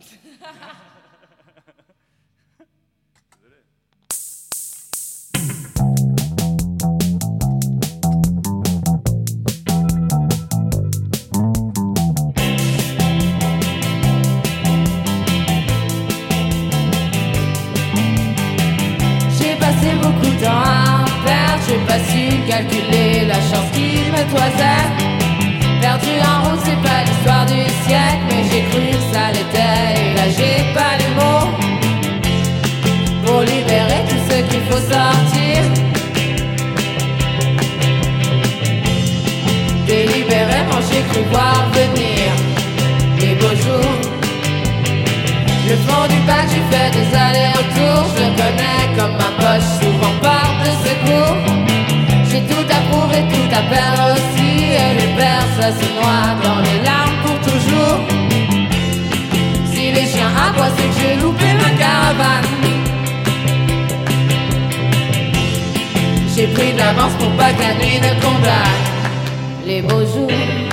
J'ai passé beaucoup de temps à perdre, j'ai pas su calculer la chance qui me toisait. Perdu en route, c'est pas l'histoire du siècle, mais j'ai cru que ça l'était. Et là, j'ai pas les mots pour libérer tout ce qu'il faut sortir. Délibérément, j'ai cru voir venir les beaux jours. Le fond du bac, j'ai fait des allers-retours. Je connais se noie dans les larmes pour toujours. Si les chiens aboient, c'est que j'ai loupé ma caravane. J'ai pris de l'avance pour pas nuit ne condamne les beaux jours.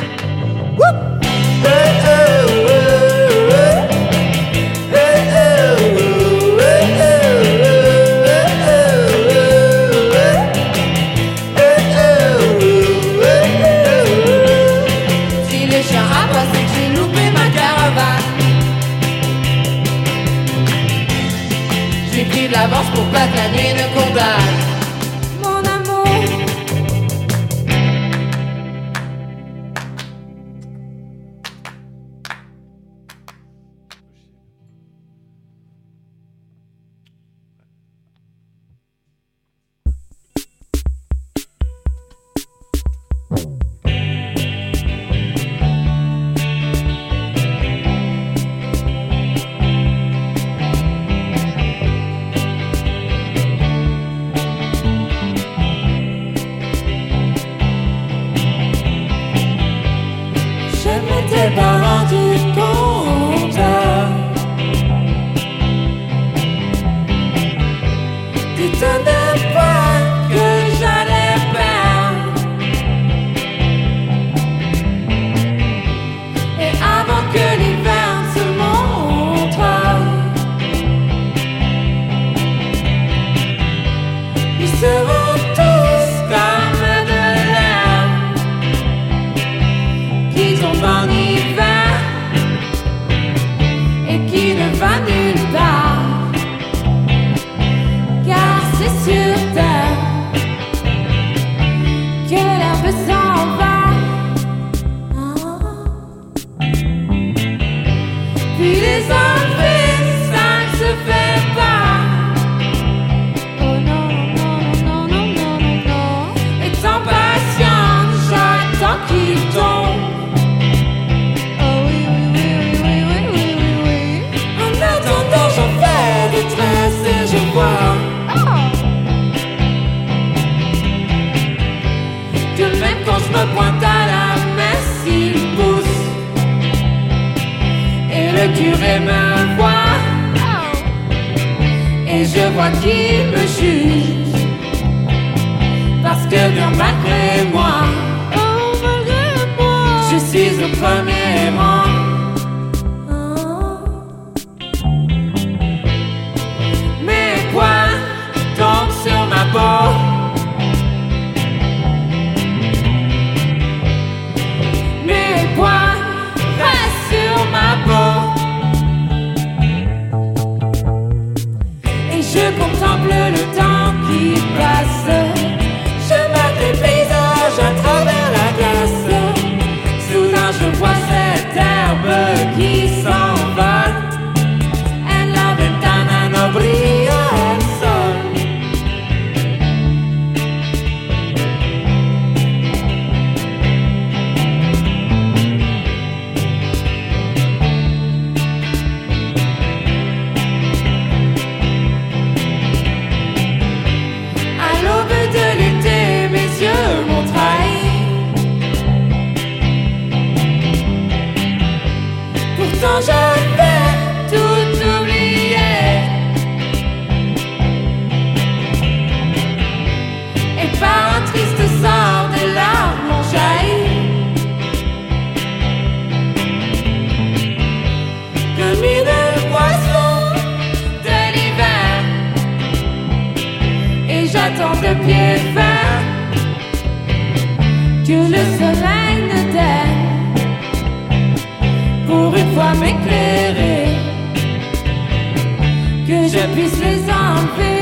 Qui ne Curé me voit. Et je vois qu'il me juge. Parce que bien malgré moi, je suis au premier rang. Contemple le temps que le soleil ne daigne pour une fois m'éclairer, que je puisse les enlever.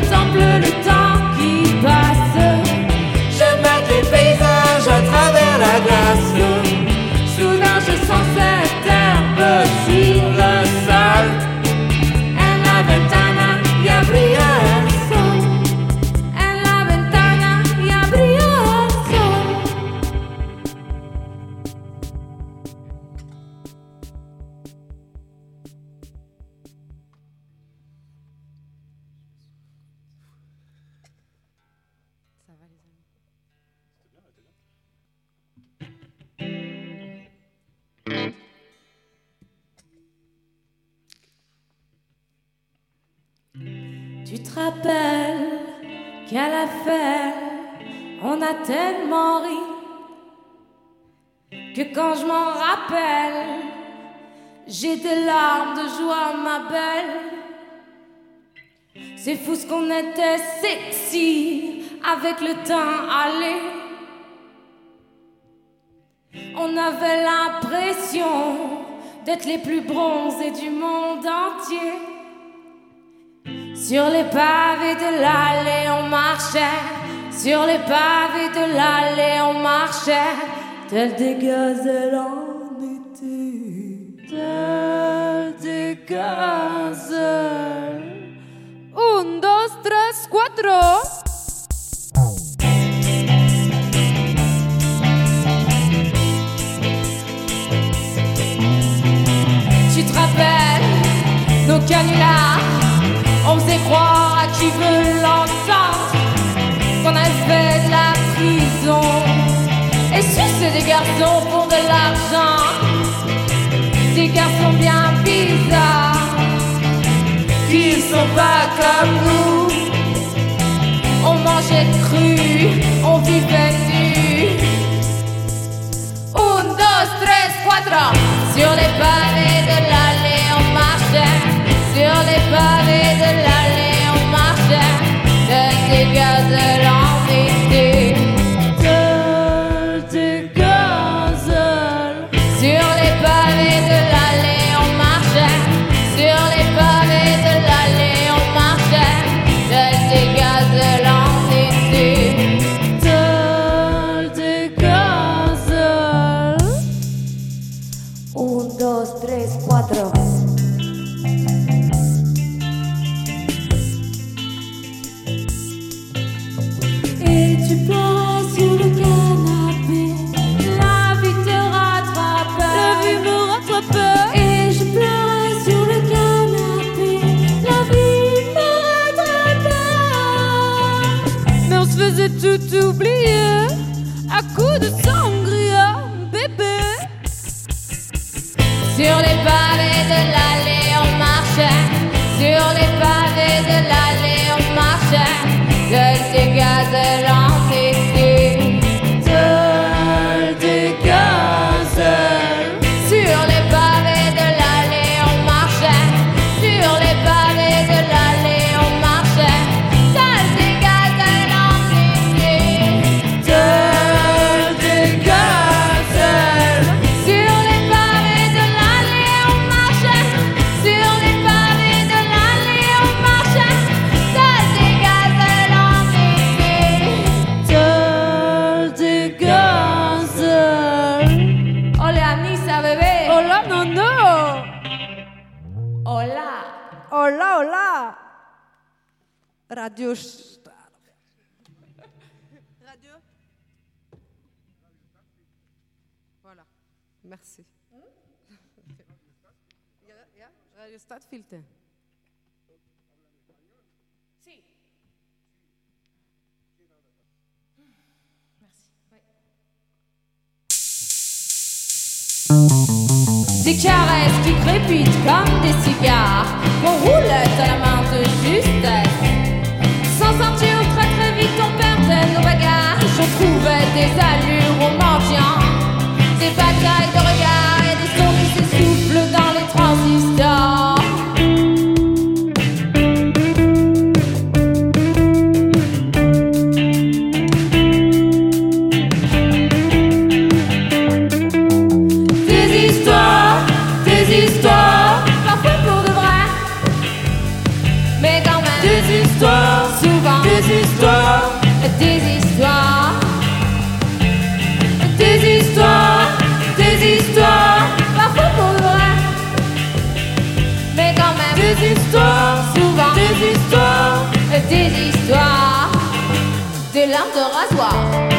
Contemple le temps Tu te rappelles qu'à la on a tellement ri que quand je m'en rappelle, j'ai des larmes de joie, ma belle. C'est fou ce qu'on était sexy avec le temps allé. On avait l'impression d'être les plus bronzés du monde entier. Sur les pavés de l'allée, on marchait. Sur les pavés de l'allée, on marchait. Tel des gazelles en été. Tel des gazelles. Un, dos, tres, cuatro. Qui veut l'entendre Qu'on fait de la prison. Et sucer des garçons pour de l'argent Des garçons bien bizarres Qui sont pas comme nous. On mangeait cru, on vivait nu. Un, dos, tres, cuatro. Sur les pavés de tout oublier. À coups de sangria, hola, hola. Radio. Radio. Voilà. Merci. Radio Stadfilter. Si. Merci. Des qui crépitent comme des cigares on roule dans la main de justesse. Sans sortir très très vite, on perdait nos bagages. Je trouvais des allures aux mendiants, des batailles de rasoir.